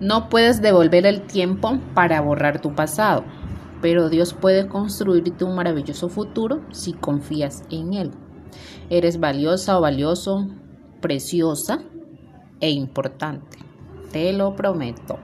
No puedes devolver el tiempo para borrar tu pasado, pero Dios puede construirte un maravilloso futuro si confías en Él. Eres valiosa o valioso, preciosa e importante. Te lo prometo.